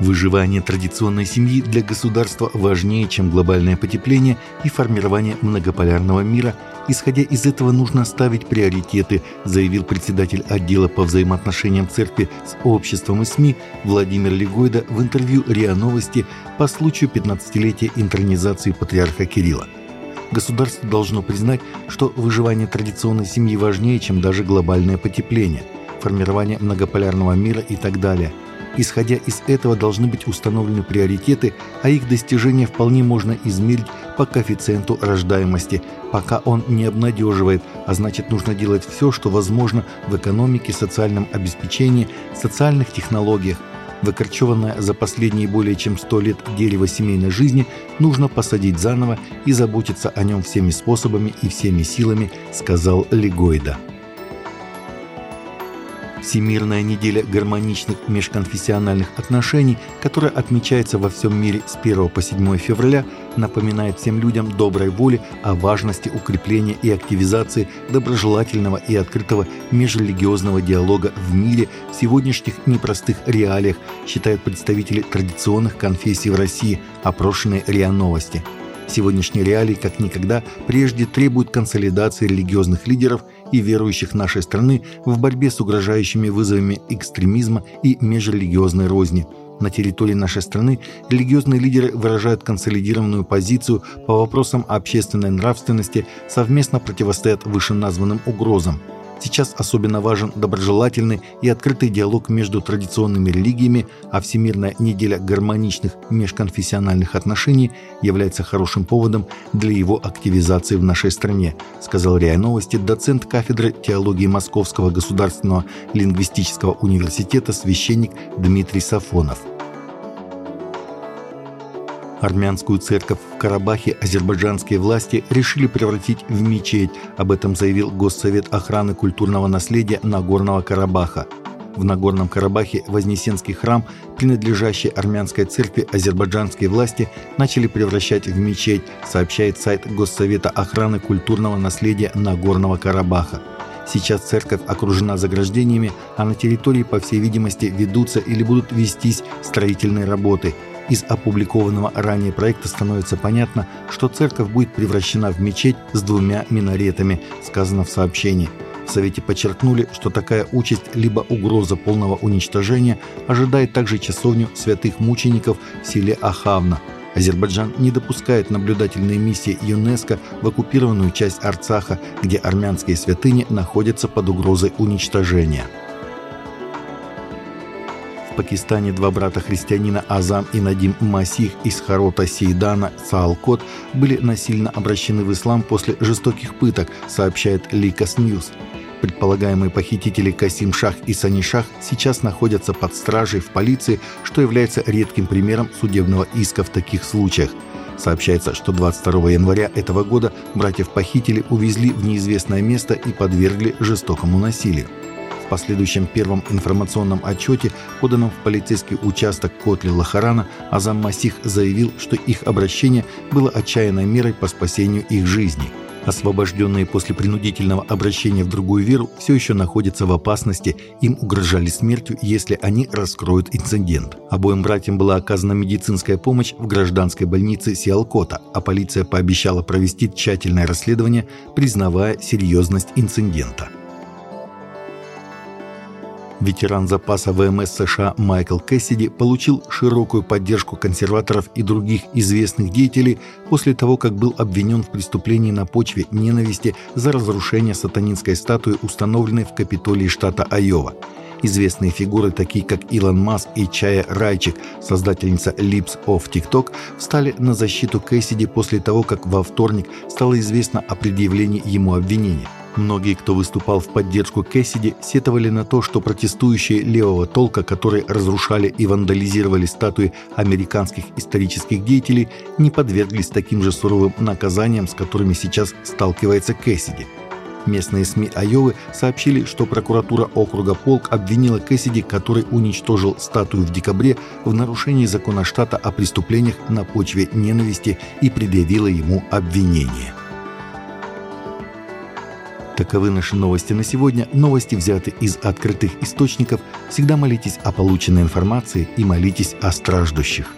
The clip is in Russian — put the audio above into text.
Выживание традиционной семьи для государства важнее, чем глобальное потепление и формирование многополярного мира. Исходя из этого нужно ставить приоритеты, заявил председатель отдела по взаимоотношениям церкви с обществом и СМИ Владимир Легойда в интервью РИА Новости по случаю 15-летия интернизации патриарха Кирилла. Государство должно признать, что выживание традиционной семьи важнее, чем даже глобальное потепление, формирование многополярного мира и так далее – Исходя из этого должны быть установлены приоритеты, а их достижение вполне можно измерить по коэффициенту рождаемости, пока он не обнадеживает, а значит нужно делать все, что возможно в экономике, социальном обеспечении, социальных технологиях. Выкорчеванное за последние более чем 100 лет дерево семейной жизни нужно посадить заново и заботиться о нем всеми способами и всеми силами, сказал Легойда. Всемирная неделя гармоничных межконфессиональных отношений, которая отмечается во всем мире с 1 по 7 февраля, напоминает всем людям доброй воли о важности укрепления и активизации доброжелательного и открытого межрелигиозного диалога в мире в сегодняшних непростых реалиях, считают представители традиционных конфессий в России, опрошенные РИА Новости. Сегодняшние реалии как никогда прежде требуют консолидации религиозных лидеров – и верующих нашей страны в борьбе с угрожающими вызовами экстремизма и межрелигиозной розни. На территории нашей страны религиозные лидеры выражают консолидированную позицию по вопросам общественной нравственности, совместно противостоят вышеназванным угрозам – Сейчас особенно важен доброжелательный и открытый диалог между традиционными религиями, а Всемирная неделя гармоничных межконфессиональных отношений является хорошим поводом для его активизации в нашей стране, сказал РИА Новости доцент кафедры теологии Московского государственного лингвистического университета священник Дмитрий Сафонов. Армянскую церковь в Карабахе азербайджанские власти решили превратить в мечеть. Об этом заявил Госсовет охраны культурного наследия Нагорного Карабаха. В Нагорном Карабахе Вознесенский храм, принадлежащий армянской церкви азербайджанские власти, начали превращать в мечеть, сообщает сайт Госсовета охраны культурного наследия Нагорного Карабаха. Сейчас церковь окружена заграждениями, а на территории, по всей видимости, ведутся или будут вестись строительные работы – из опубликованного ранее проекта становится понятно, что церковь будет превращена в мечеть с двумя минаретами, сказано в сообщении. В Совете подчеркнули, что такая участь либо угроза полного уничтожения ожидает также часовню святых мучеников в селе Ахавна. Азербайджан не допускает наблюдательные миссии ЮНЕСКО в оккупированную часть Арцаха, где армянские святыни находятся под угрозой уничтожения. Пакистане два брата-христианина Азам и Надим Масих из Харота Сейдана Саалкот были насильно обращены в ислам после жестоких пыток, сообщает LiCAS News. Предполагаемые похитители Касим Шах и Сани Шах сейчас находятся под стражей в полиции, что является редким примером судебного иска в таких случаях. Сообщается, что 22 января этого года братьев похитили, увезли в неизвестное место и подвергли жестокому насилию. В последующем первом информационном отчете, поданном в полицейский участок Котли-Лахарана, Азам Масих заявил, что их обращение было отчаянной мерой по спасению их жизни. Освобожденные после принудительного обращения в другую веру все еще находятся в опасности, им угрожали смертью, если они раскроют инцидент. Обоим братьям была оказана медицинская помощь в гражданской больнице Сиалкота, а полиция пообещала провести тщательное расследование, признавая серьезность инцидента. Ветеран запаса ВМС США Майкл Кэссиди получил широкую поддержку консерваторов и других известных деятелей после того, как был обвинен в преступлении на почве ненависти за разрушение сатанинской статуи, установленной в Капитолии штата Айова. Известные фигуры, такие как Илон Маск и Чая Райчик, создательница Lips of TikTok, встали на защиту Кэссиди после того, как во вторник стало известно о предъявлении ему обвинения. Многие, кто выступал в поддержку Кэссиди, сетовали на то, что протестующие левого толка, которые разрушали и вандализировали статуи американских исторических деятелей, не подверглись таким же суровым наказаниям, с которыми сейчас сталкивается Кэссиди. Местные СМИ Айовы сообщили, что прокуратура округа Полк обвинила Кэссиди, который уничтожил статую в декабре, в нарушении закона штата о преступлениях на почве ненависти и предъявила ему обвинение. Таковы наши новости на сегодня. Новости взяты из открытых источников. Всегда молитесь о полученной информации и молитесь о страждущих.